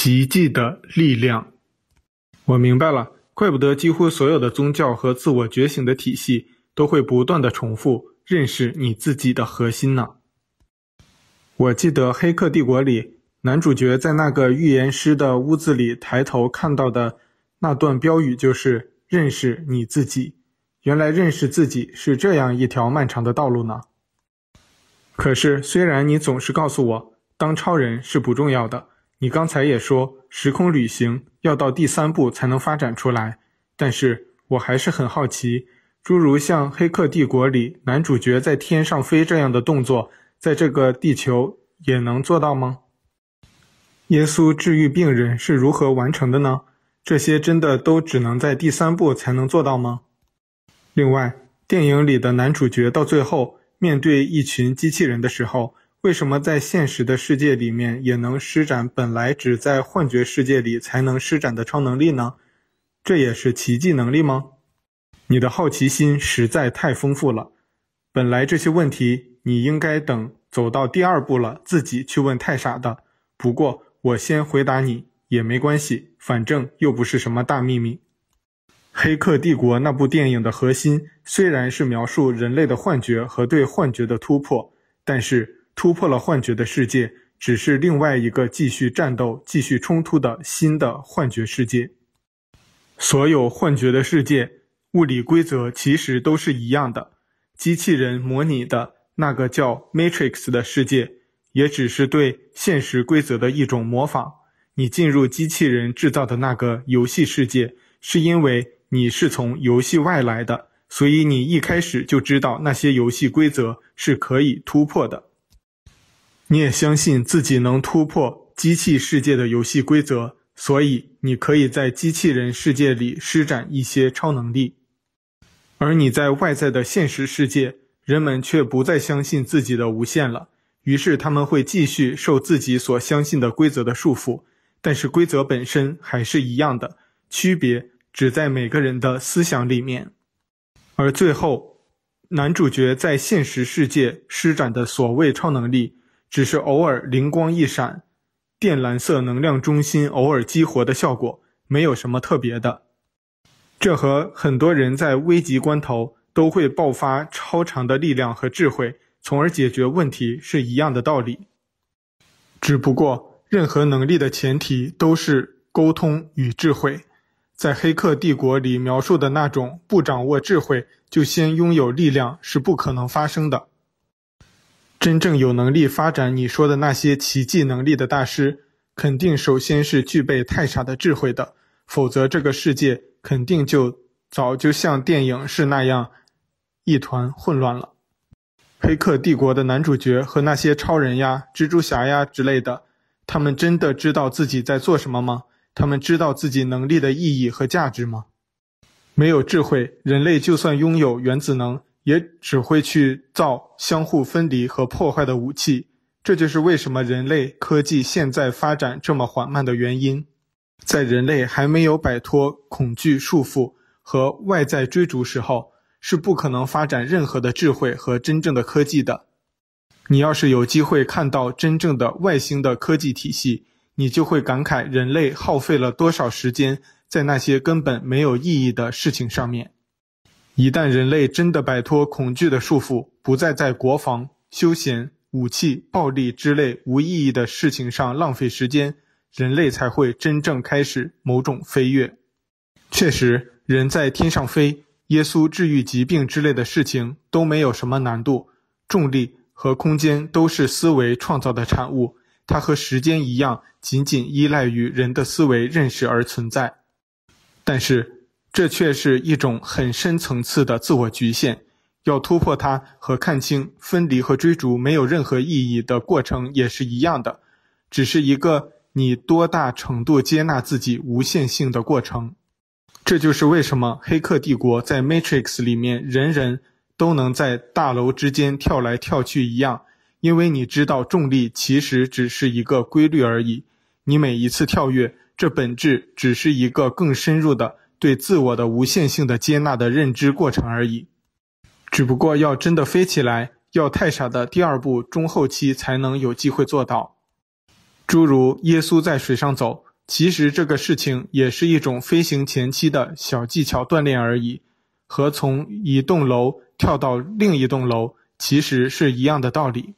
奇迹的力量。我明白了，怪不得几乎所有的宗教和自我觉醒的体系都会不断地重复认识你自己的核心呢。我记得《黑客帝国》里男主角在那个预言师的屋子里抬头看到的那段标语就是“认识你自己”。原来认识自己是这样一条漫长的道路呢。可是，虽然你总是告诉我，当超人是不重要的，你刚才也说时空旅行要到第三步才能发展出来，但是我还是很好奇，诸如像《黑客帝国》里男主角在天上飞这样的动作，在这个地球也能做到吗？耶稣治愈病人是如何完成的呢？这些真的都只能在第三步才能做到吗？另外，电影里的男主角到最后，面对一群机器人的时候，为什么在现实的世界里面也能施展本来只在幻觉世界里才能施展的超能力呢？这也是奇迹能力吗？你的好奇心实在太丰富了。本来这些问题你应该等走到第二步了自己去问太傻的。不过我先回答你也没关系，反正又不是什么大秘密。《黑客帝国》那部电影的核心虽然是描述人类的幻觉和对幻觉的突破，但是突破了幻觉的世界只是另外一个继续战斗、继续冲突的新的幻觉世界。所有幻觉的世界，物理规则其实都是一样的。机器人模拟的那个叫 Matrix 的世界，也只是对现实规则的一种模仿。你进入机器人制造的那个游戏世界，是因为你是从游戏外来的，所以你一开始就知道那些游戏规则是可以突破的。你也相信自己能突破机器世界的游戏规则，所以你可以在机器人世界里施展一些超能力。而你在外在的现实世界，人们却不再相信自己的无限了，于是他们会继续受自己所相信的规则的束缚，但是规则本身还是一样的，区别。只在每个人的思想里面，而最后，男主角在现实世界施展的所谓超能力，只是偶尔灵光一闪，靛蓝色能量中心偶尔激活的效果，没有什么特别的。这和很多人在危急关头都会爆发超长的力量和智慧，从而解决问题是一样的道理。只不过，任何能力的前提都是沟通与智慧。在《黑客帝国》里描述的那种不掌握智慧就先拥有力量是不可能发生的。真正有能力发展你说的那些奇迹能力的大师，肯定首先是具备太傻的智慧的，否则这个世界肯定就早就像电影是那样一团混乱了。《黑客帝国》的男主角和那些超人呀、蜘蛛侠呀之类的，他们真的知道自己在做什么吗？他们知道自己能力的意义和价值吗？没有智慧，人类就算拥有原子能，也只会去造相互分离和破坏的武器。这就是为什么人类科技现在发展这么缓慢的原因。在人类还没有摆脱恐惧束缚和外在追逐时候，是不可能发展任何的智慧和真正的科技的。你要是有机会看到真正的外星的科技体系，你就会感慨人类耗费了多少时间在那些根本没有意义的事情上面。一旦人类真的摆脱恐惧的束缚，不再在国防、休闲、武器、暴力之类无意义的事情上浪费时间，人类才会真正开始某种飞跃。确实，人在天上飞、耶稣治愈疾病之类的事情都没有什么难度，重力和空间都是思维创造的产物。它和时间一样，仅仅依赖于人的思维认识而存在，但是这却是一种很深层次的自我局限。要突破它和看清分离和追逐没有任何意义的过程也是一样的，只是一个你多大程度接纳自己无限性的过程。这就是为什么《黑客帝国》在 Matrix 里面人人都能在大楼之间跳来跳去一样。因为你知道重力其实只是一个规律而已，你每一次跳跃，这本质只是一个更深入的对自我的无限性的接纳的认知过程而已。只不过要真的飞起来，要太傻的第二步中后期才能有机会做到。诸如耶稣在水上走，其实这个事情也是一种飞行前期的小技巧锻炼而已，和从一栋楼跳到另一栋楼其实是一样的道理。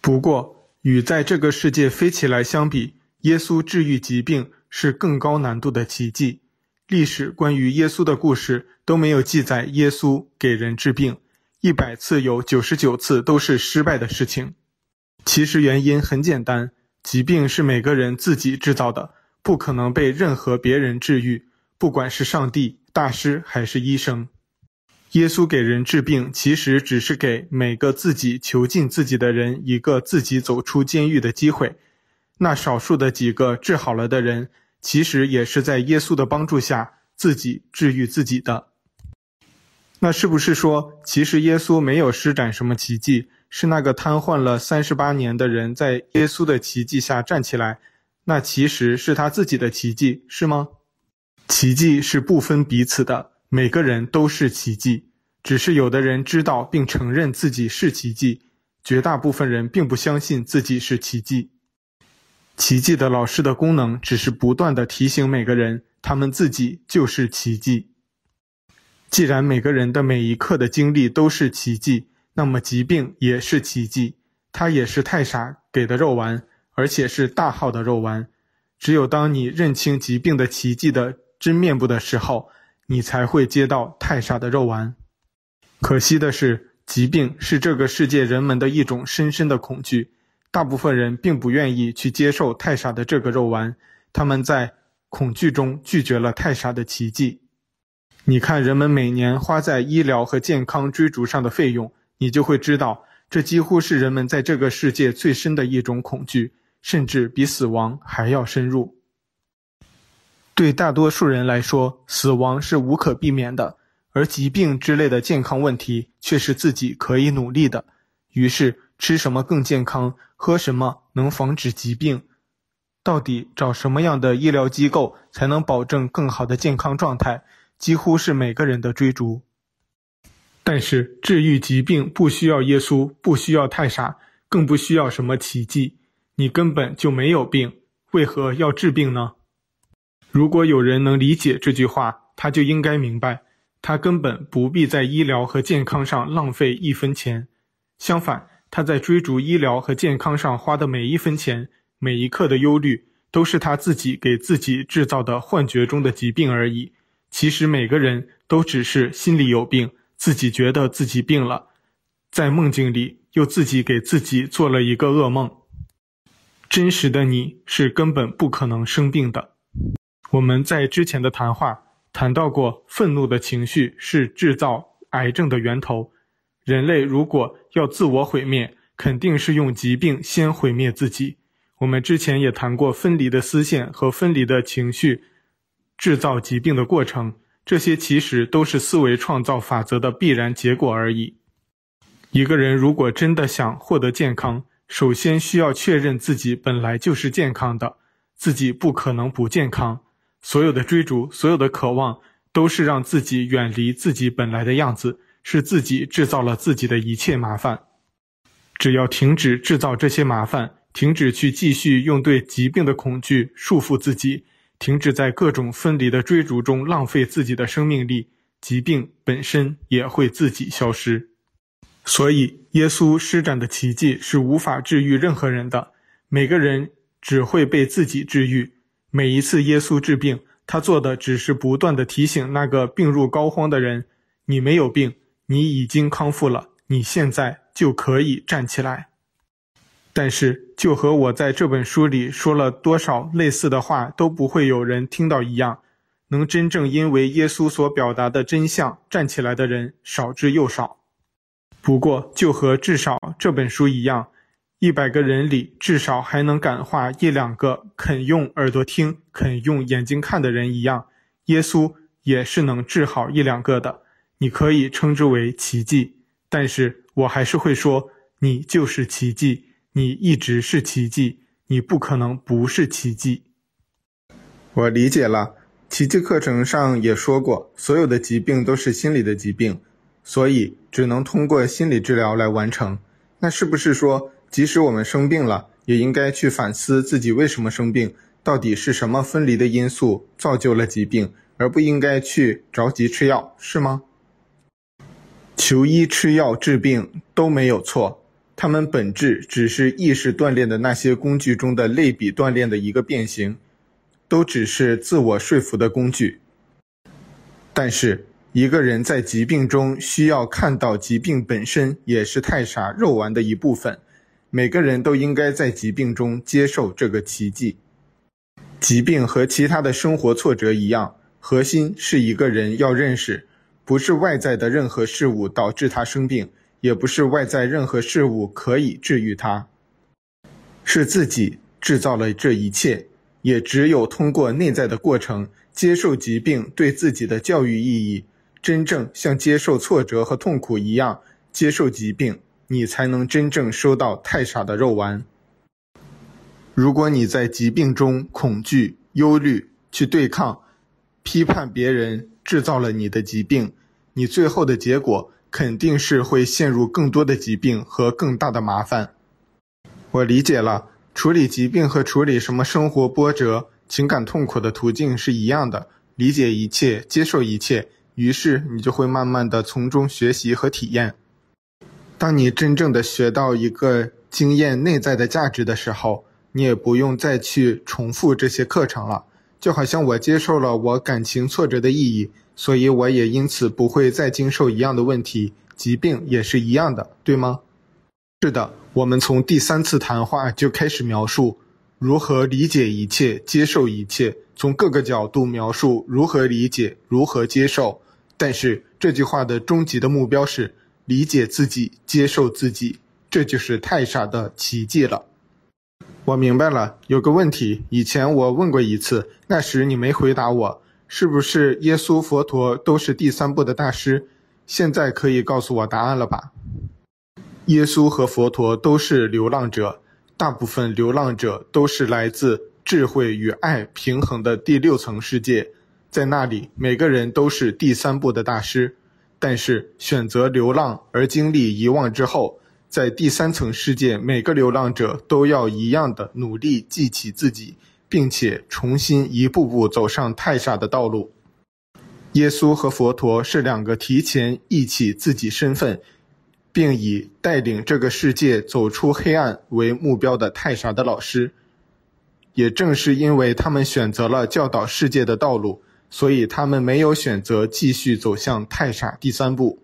不过，与在这个世界飞起来相比，耶稣治愈疾病是更高难度的奇迹。历史关于耶稣的故事都没有记载耶稣给人治病，一百次有九十九次都是失败的事情。其实原因很简单。疾病是每个人自己制造的，不可能被任何别人治愈，不管是上帝、大师还是医生。耶稣给人治病，其实只是给每个自己囚禁自己的人一个自己走出监狱的机会。那少数的几个治好了的人，其实也是在耶稣的帮助下自己治愈自己的。那是不是说，其实耶稣没有施展什么奇迹？是那个瘫痪了三十八年的人在耶稣的奇迹下站起来，那其实是他自己的奇迹，是吗？奇迹是不分彼此的，每个人都是奇迹，只是有的人知道并承认自己是奇迹，绝大部分人并不相信自己是奇迹。奇迹的老师的功能只是不断地提醒每个人，他们自己就是奇迹。既然每个人的每一刻的经历都是奇迹。那么疾病也是奇迹，它也是太傻给的肉丸，而且是大号的肉丸。只有当你认清疾病的奇迹的真面目的时候，你才会接到太傻的肉丸。可惜的是，疾病是这个世界人们的一种深深的恐惧，大部分人并不愿意去接受太傻的这个肉丸，他们在恐惧中拒绝了太傻的奇迹。你看，人们每年花在医疗和健康追逐上的费用。你就会知道，这几乎是人们在这个世界最深的一种恐惧，甚至比死亡还要深入。对大多数人来说，死亡是无可避免的，而疾病之类的健康问题却是自己可以努力的。于是，吃什么更健康，喝什么能防止疾病，到底找什么样的医疗机构才能保证更好的健康状态，几乎是每个人的追逐。但是治愈疾病不需要耶稣，不需要太傻，更不需要什么奇迹。你根本就没有病，为何要治病呢？如果有人能理解这句话，他就应该明白，他根本不必在医疗和健康上浪费一分钱。相反，他在追逐医疗和健康上花的每一分钱、每一刻的忧虑，都是他自己给自己制造的幻觉中的疾病而已。其实每个人都只是心里有病。自己觉得自己病了，在梦境里又自己给自己做了一个噩梦。真实的你是根本不可能生病的。我们在之前的谈话谈到过，愤怒的情绪是制造癌症的源头。人类如果要自我毁灭，肯定是用疾病先毁灭自己。我们之前也谈过分离的丝线和分离的情绪制造疾病的过程。这些其实都是思维创造法则的必然结果而已。一个人如果真的想获得健康，首先需要确认自己本来就是健康的，自己不可能不健康。所有的追逐，所有的渴望，都是让自己远离自己本来的样子，是自己制造了自己的一切麻烦。只要停止制造这些麻烦，停止去继续用对疾病的恐惧束缚自己。停止在各种分离的追逐中浪费自己的生命力，疾病本身也会自己消失。所以，耶稣施展的奇迹是无法治愈任何人的，每个人只会被自己治愈。每一次耶稣治病，他做的只是不断地提醒那个病入膏肓的人：“你没有病，你已经康复了，你现在就可以站起来。”但是，就和我在这本书里说了多少类似的话都不会有人听到一样，能真正因为耶稣所表达的真相站起来的人少之又少。不过，就和至少这本书一样，一百个人里至少还能感化一两个肯用耳朵听、肯用眼睛看的人一样，耶稣也是能治好一两个的。你可以称之为奇迹，但是我还是会说，你就是奇迹。你一直是奇迹，你不可能不是奇迹。我理解了，奇迹课程上也说过，所有的疾病都是心理的疾病，所以只能通过心理治疗来完成。那是不是说，即使我们生病了，也应该去反思自己为什么生病，到底是什么分离的因素造就了疾病，而不应该去着急吃药，是吗？求医吃药治病都没有错，它们本质只是意识锻炼的那些工具中的类比锻炼的一个变形，都只是自我说服的工具。但是，一个人在疾病中需要看到疾病本身也是太傻肉丸的一部分。每个人都应该在疾病中接受这个奇迹。疾病和其他的生活挫折一样，核心是一个人要认识，不是外在的任何事物导致他生病，也不是外在任何事物可以治愈他，是自己制造了这一切。也只有通过内在的过程，接受疾病对自己的教育意义。真正像接受挫折和痛苦一样接受疾病，你才能真正收到太傻的肉丸。如果你在疾病中恐惧、忧虑、去对抗、批判别人制造了你的疾病，你最后的结果肯定是会陷入更多的疾病和更大的麻烦。我理解了，处理疾病和处理什么生活波折、情感痛苦的途径是一样的，理解一切，接受一切。于是你就会慢慢的从中学习和体验。当你真正的学到一个经验内在的价值的时候，你也不用再去重复这些课程了。就好像我接受了我感情挫折的意义，所以我也因此不会再经受一样的问题。疾病也是一样的，对吗？是的，我们从第三次谈话就开始描述如何理解一切，接受一切，从各个角度描述如何理解，如何接受。但是这句话的终极的目标是理解自己，接受自己，这就是太傻的奇迹了。我明白了，有个问题，以前我问过一次，那时你没回答我，是不是耶稣、佛陀都是第三部的大师？现在可以告诉我答案了吧？耶稣和佛陀都是流浪者，大部分流浪者都是来自智慧与爱平衡的第六层世界。在那里，每个人都是第三部的大师，但是选择流浪而经历遗忘之后，在第三层世界，每个流浪者都要一样的努力记起自己，并且重新一步步走上太傻的道路。耶稣和佛陀是两个提前忆起自己身份，并以带领这个世界走出黑暗为目标的太傻的老师。也正是因为他们选择了教导世界的道路。所以他们没有选择继续走向太傻第三步。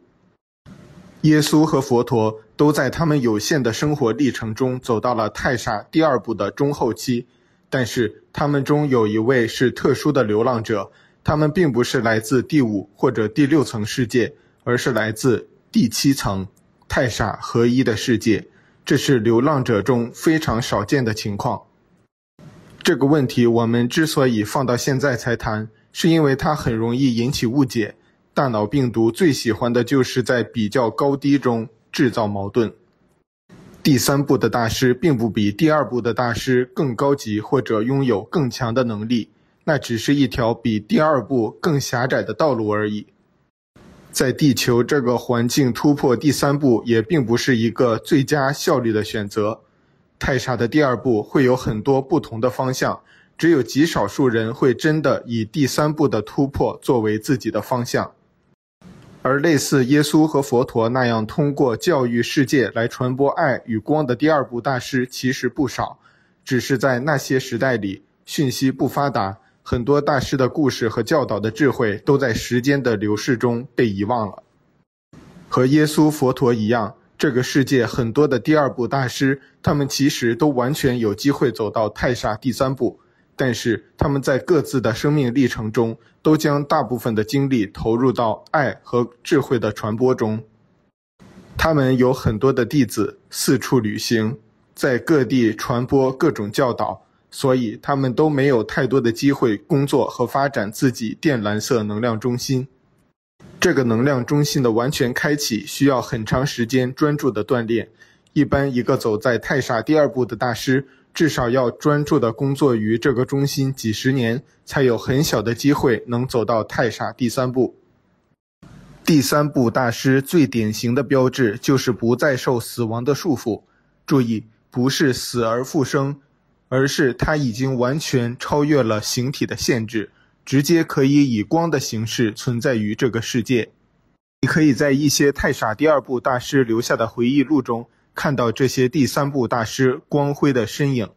耶稣和佛陀都在他们有限的生活历程中走到了太傻第二步的中后期，但是他们中有一位是特殊的流浪者，他们并不是来自第五或者第六层世界，而是来自第七层太傻合一的世界，这是流浪者中非常少见的情况。这个问题我们之所以放到现在才谈。是因为它很容易引起误解。大脑病毒最喜欢的就是在比较高低中制造矛盾。第三部的大师并不比第二部的大师更高级或者拥有更强的能力，那只是一条比第二部更狭窄的道路而已。在地球这个环境突破第三步也并不是一个最佳效率的选择。太傻的第二步会有很多不同的方向。只有极少数人会真的以第三步的突破作为自己的方向，而类似耶稣和佛陀那样通过教育世界来传播爱与光的第二部大师其实不少，只是在那些时代里讯息不发达，很多大师的故事和教导的智慧都在时间的流逝中被遗忘了。和耶稣、佛陀一样，这个世界很多的第二部大师，他们其实都完全有机会走到太傻第三步。但是他们在各自的生命历程中，都将大部分的精力投入到爱和智慧的传播中。他们有很多的弟子，四处旅行，在各地传播各种教导，所以他们都没有太多的机会工作和发展自己靛蓝色能量中心。这个能量中心的完全开启需要很长时间专注的锻炼。一般一个走在太傻第二步的大师，至少要专注地工作于这个中心几十年，才有很小的机会能走到太傻第三步。第三步大师最典型的标志就是不再受死亡的束缚。注意，不是死而复生，而是他已经完全超越了形体的限制，直接可以以光的形式存在于这个世界。你可以在一些太傻第二部大师留下的回忆录中看到这些第三部大师光辉的身影。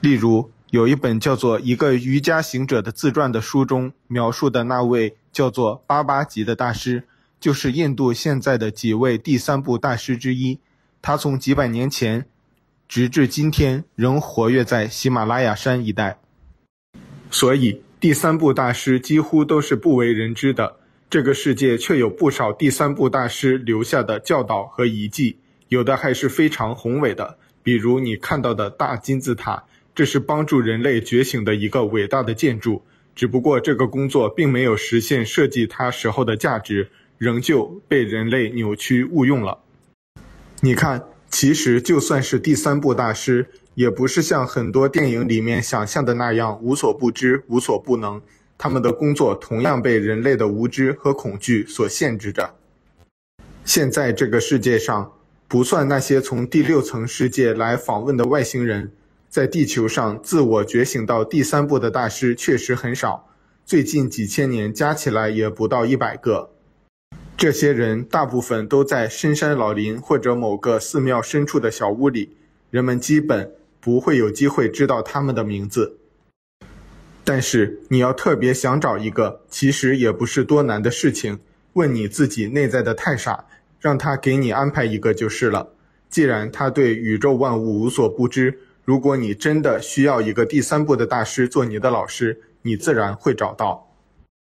例如，有一本叫做《一个瑜伽行者的自传》的书中描述的那位叫做巴巴吉的大师，就是印度现在的几位第三部大师之一。他从几百年前直至今天仍活跃在喜马拉雅山一带。所以，第三部大师几乎都是不为人知的。这个世界却有不少第三部大师留下的教导和遗迹，有的还是非常宏伟的，比如你看到的大金字塔。这是帮助人类觉醒的一个伟大的建筑，只不过这个工作并没有实现设计它时候的价值，仍旧被人类扭曲误用了。你看，其实就算是第三部大师，也不是像很多电影里面想象的那样无所不知、无所不能。他们的工作同样被人类的无知和恐惧所限制着。现在这个世界上，不算那些从第六层世界来访问的外星人。在地球上，自我觉醒到第三部的大师确实很少，最近几千年加起来也不到一百个。这些人大部分都在深山老林或者某个寺庙深处的小屋里，人们基本不会有机会知道他们的名字。但是你要特别想找一个，其实也不是多难的事情。问你自己内在的太傻，让他给你安排一个就是了。既然他对宇宙万物无所不知。如果你真的需要一个第三部的大师做你的老师，你自然会找到。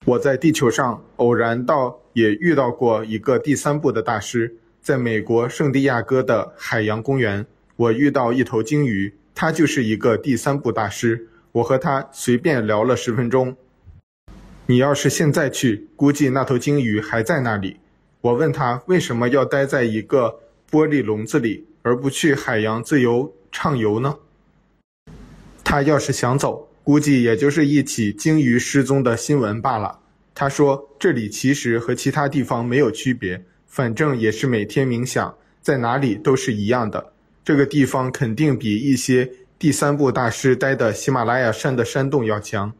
我在地球上偶然到也遇到过一个第三部的大师，在美国圣地亚哥的海洋公园，我遇到一头鲸鱼，他就是一个第三部大师。我和他随便聊了十分钟。你要是现在去，估计那头鲸鱼还在那里。我问他为什么要待在一个玻璃笼子里，而不去海洋自由畅游呢？他要是想走，估计也就是一起鲸鱼失踪的新闻罢了。他说：“这里其实和其他地方没有区别，反正也是每天冥想，在哪里都是一样的。这个地方肯定比一些第三部大师待的喜马拉雅山的山洞要强。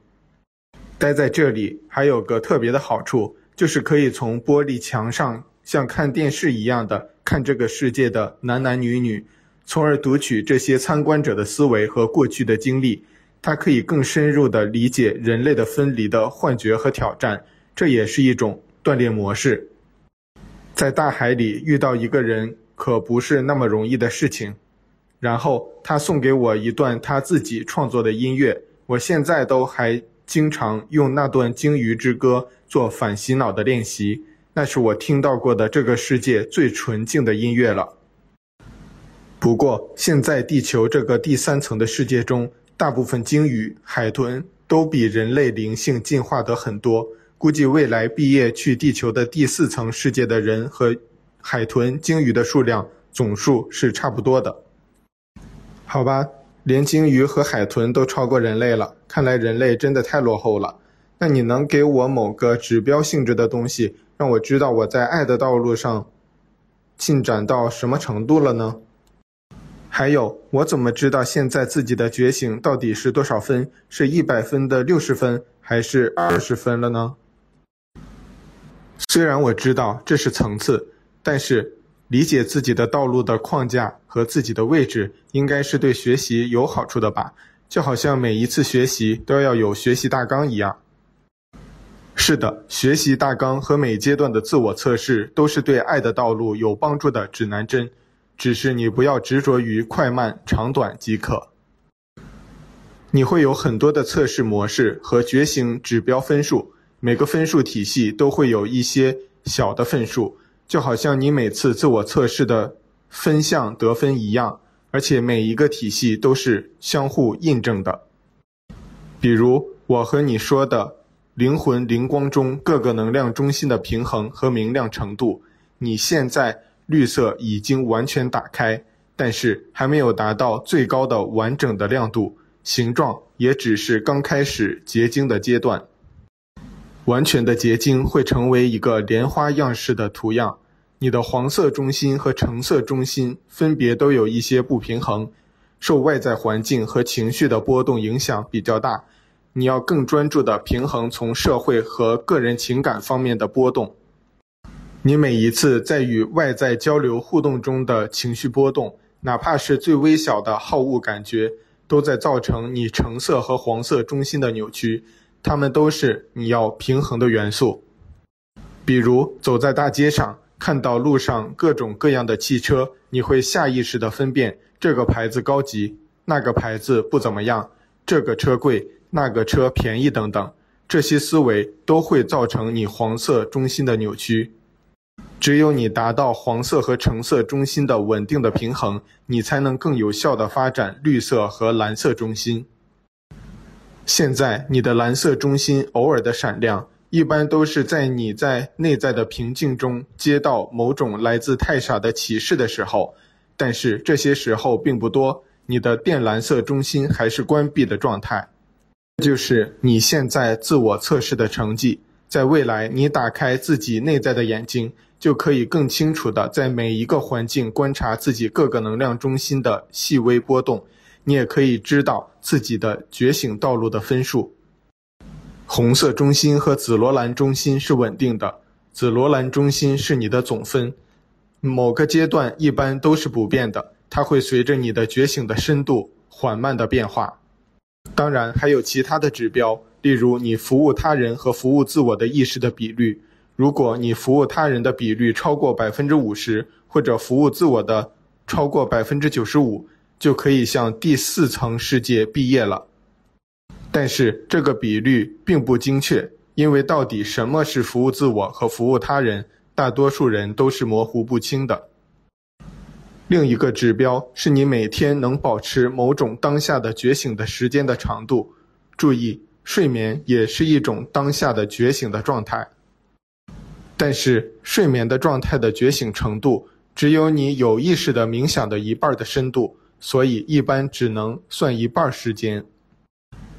待在这里还有个特别的好处，就是可以从玻璃墙上像看电视一样的看这个世界的男男女女。”从而读取这些参观者的思维和过去的经历，他可以更深入地理解人类的分离的幻觉和挑战，这也是一种锻炼模式。在大海里遇到一个人可不是那么容易的事情。然后他送给我一段他自己创作的音乐，我现在都还经常用那段《鲸鱼之歌》做反洗脑的练习，那是我听到过的这个世界最纯净的音乐了。不过，现在地球这个第三层的世界中，大部分鲸鱼、海豚都比人类灵性进化得很多。估计未来毕业去地球的第四层世界的人和海豚、鲸鱼的数量总数是差不多的。好吧，连鲸鱼和海豚都超过人类了，看来人类真的太落后了。那你能给我某个指标性质的东西，让我知道我在爱的道路上进展到什么程度了呢？还有，我怎么知道现在自己的觉醒到底是多少分？是一百分的六十分，还是二十分了呢？虽然我知道这是层次，但是理解自己的道路的框架和自己的位置，应该是对学习有好处的吧？就好像每一次学习都要有学习大纲一样。是的，学习大纲和每阶段的自我测试都是对爱的道路有帮助的指南针。只是你不要执着于快慢长短即可。你会有很多的测试模式和觉醒指标分数，每个分数体系都会有一些小的分数，就好像你每次自我测试的分项得分一样，而且每一个体系都是相互印证的。比如我和你说的灵魂灵光中各个能量中心的平衡和明亮程度，你现在。绿色已经完全打开，但是还没有达到最高的完整的亮度，形状也只是刚开始结晶的阶段。完全的结晶会成为一个莲花样式的图样。你的黄色中心和橙色中心分别都有一些不平衡，受外在环境和情绪的波动影响比较大。你要更专注地平衡从社会和个人情感方面的波动。你每一次在与外在交流互动中的情绪波动，哪怕是最微小的好恶感觉，都在造成你橙色和黄色中心的扭曲。它们都是你要平衡的元素。比如走在大街上，看到路上各种各样的汽车，你会下意识地分辨这个牌子高级，那个牌子不怎么样，这个车贵。那个车便宜等等，这些思维都会造成你黄色中心的扭曲。只有你达到黄色和橙色中心的稳定的平衡，你才能更有效的发展绿色和蓝色中心。现在你的蓝色中心偶尔的闪亮，一般都是在你在内在的平静中接到某种来自太傻的启示的时候，但是这些时候并不多，你的靛蓝色中心还是关闭的状态。就是你现在自我测试的成绩。在未来，你打开自己内在的眼睛，就可以更清楚地在每一个环境观察自己各个能量中心的细微波动。你也可以知道自己的觉醒道路的分数。红色中心和紫罗兰中心是稳定的，紫罗兰中心是你的总分。某个阶段一般都是不变的，它会随着你的觉醒的深度缓慢地变化。当然，还有其他的指标，例如你服务他人和服务自我的意识的比率。如果你服务他人的比率超过百分之五十，或者服务自我的超过百分之九十五，就可以向第四层世界毕业了。但是这个比率并不精确，因为到底什么是服务自我和服务他人，大多数人都是模糊不清的。另一个指标是你每天能保持某种当下的觉醒的时间的长度。注意，睡眠也是一种当下的觉醒的状态。但是，睡眠的状态的觉醒程度只有你有意识的冥想的一半的深度，所以一般只能算一半时间。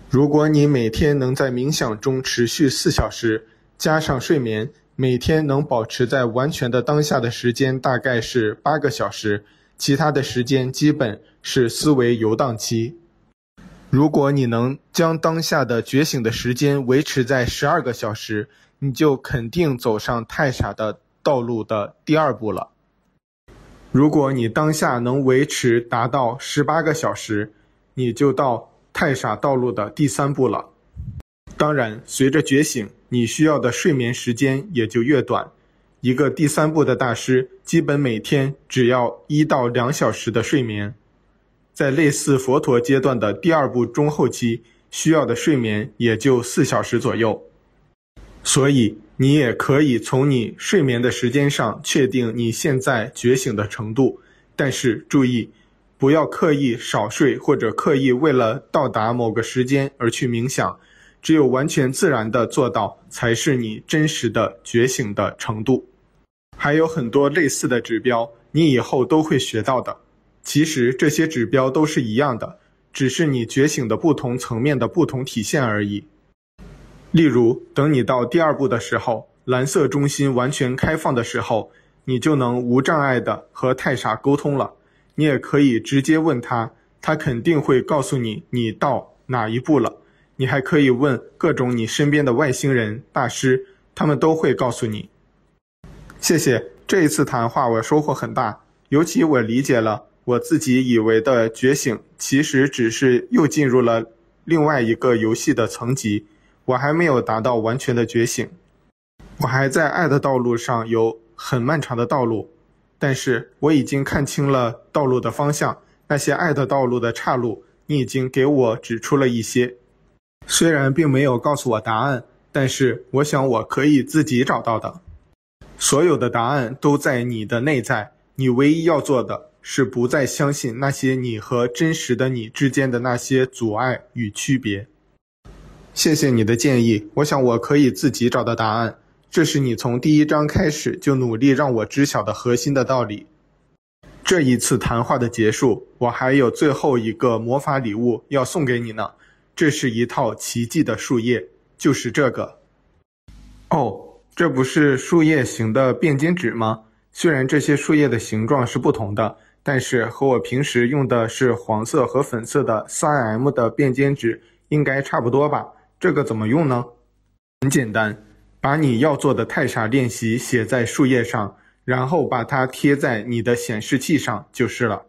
如果你每天能在冥想中持续四小时，加上睡眠，每天能保持在完全的当下的时间大概是八个小时。其他的时间基本是思维游荡期。如果你能将当下的觉醒的时间维持在十二个小时，你就肯定走上太傻的道路的第二步了。如果你当下能维持达到十八个小时，你就到太傻道路的第三步了。当然，随着觉醒，你需要的睡眠时间也就越短。一个第三步的大师，基本每天只要一到两小时的睡眠，在类似佛陀阶段的第二步中后期，需要的睡眠也就四小时左右。所以，你也可以从你睡眠的时间上确定你现在觉醒的程度。但是注意，不要刻意少睡或者刻意为了到达某个时间而去冥想。只有完全自然的做到，才是你真实的觉醒的程度。还有很多类似的指标，你以后都会学到的。其实这些指标都是一样的，只是你觉醒的不同层面的不同体现而已。例如，等你到第二步的时候，蓝色中心完全开放的时候，你就能无障碍地和太傻沟通了。你也可以直接问他，他肯定会告诉你你到哪一步了。你还可以问各种你身边的外星人大师，他们都会告诉你。谢谢，这一次谈话我收获很大，尤其我理解了我自己以为的觉醒，其实只是又进入了另外一个游戏的层级，我还没有达到完全的觉醒，我还在爱的道路上有很漫长的道路，但是我已经看清了道路的方向，那些爱的道路的岔路，你已经给我指出了一些，虽然并没有告诉我答案，但是我想我可以自己找到的。所有的答案都在你的内在，你唯一要做的是不再相信那些你和真实的你之间的那些阻碍与区别。谢谢你的建议，我想我可以自己找到答案。这是你从第一章开始就努力让我知晓的核心的道理。这一次谈话的结束，我还有最后一个魔法礼物要送给你呢。这是一套奇迹的树叶，就是这个。哦。这不是树叶型的便纤纸吗？虽然这些树叶的形状是不同的，但是和我平时用的是黄色和粉色的 3M 的便笺纸应该差不多吧？这个怎么用呢？很简单，把你要做的太傻练习写在树叶上，然后把它贴在你的显示器上就是了。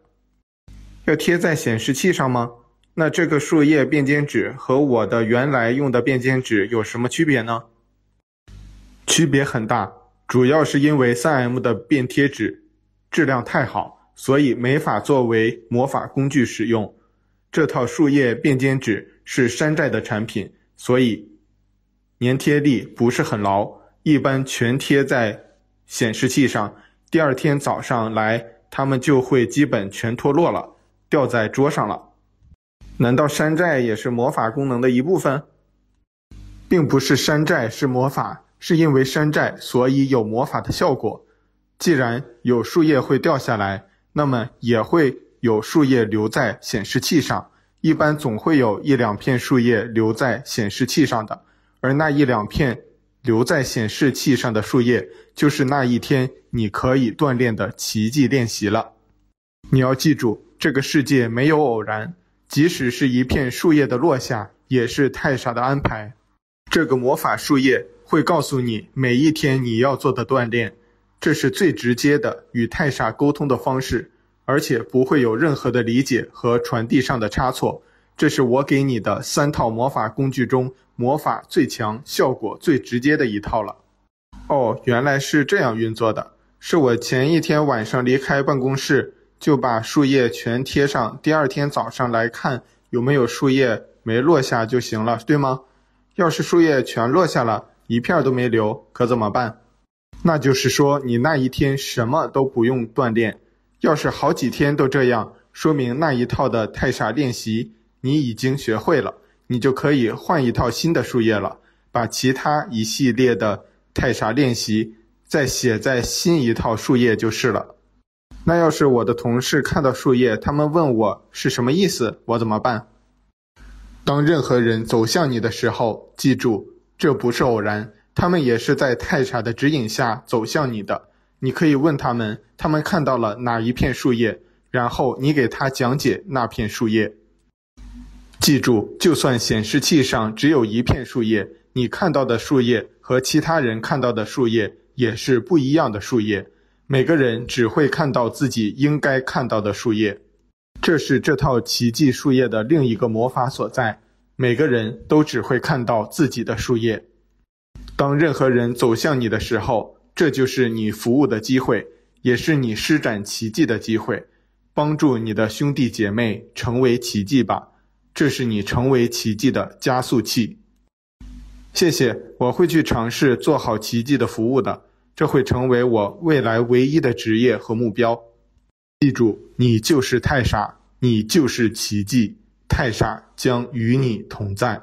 要贴在显示器上吗？那这个树叶便笺纸和我的原来用的便笺纸有什么区别呢？区别很大，主要是因为 3M 的便贴纸质量太好，所以没法作为魔法工具使用。这套树叶便笺纸是山寨的产品，所以粘贴力不是很牢，一般全贴在显示器上，第二天早上来，它们就会基本全脱落了，掉在桌上了。难道山寨也是魔法功能的一部分？并不是山寨是魔法，是因为山寨所以有魔法的效果。既然有树叶会掉下来，那么也会有树叶留在显示器上。一般总会有一两片树叶留在显示器上的，而那一两片留在显示器上的树叶，就是那一天你可以锻炼的奇迹练习了。你要记住，这个世界没有偶然。即使是一片树叶的落下，也是太傻的安排。这个魔法树叶会告诉你每一天你要做的锻炼，这是最直接的与太傻沟通的方式，而且不会有任何的理解和传递上的差错。这是我给你的三套魔法工具中魔法最强、效果最直接的一套了。哦，原来是这样运作的，是我前一天晚上离开办公室。就把树叶全贴上，第二天早上来看有没有树叶没落下就行了，对吗？要是树叶全落下了，一片都没留，可怎么办？那就是说你那一天什么都不用锻炼。要是好几天都这样，说明那一套的太傻练习你已经学会了，你就可以换一套新的树叶了，把其他一系列的太傻练习再写在新一套树叶就是了。那要是我的同事看到树叶，他们问我是什么意思，我怎么办？当任何人走向你的时候，记住，这不是偶然，他们也是在太傻的指引下走向你的。你可以问他们，他们看到了哪一片树叶，然后你给他讲解那片树叶。记住，就算显示器上只有一片树叶，你看到的树叶和其他人看到的树叶也是不一样的树叶。每个人只会看到自己应该看到的树叶，这是这套奇迹树叶的另一个魔法所在。每个人都只会看到自己的树叶。当任何人走向你的时候，这就是你服务的机会，也是你施展奇迹的机会。帮助你的兄弟姐妹成为奇迹吧，这是你成为奇迹的加速器。谢谢，我会去尝试做好奇迹的服务的。这会成为我未来唯一的职业和目标。记住，你就是太傻，你就是奇迹，太傻将与你同在。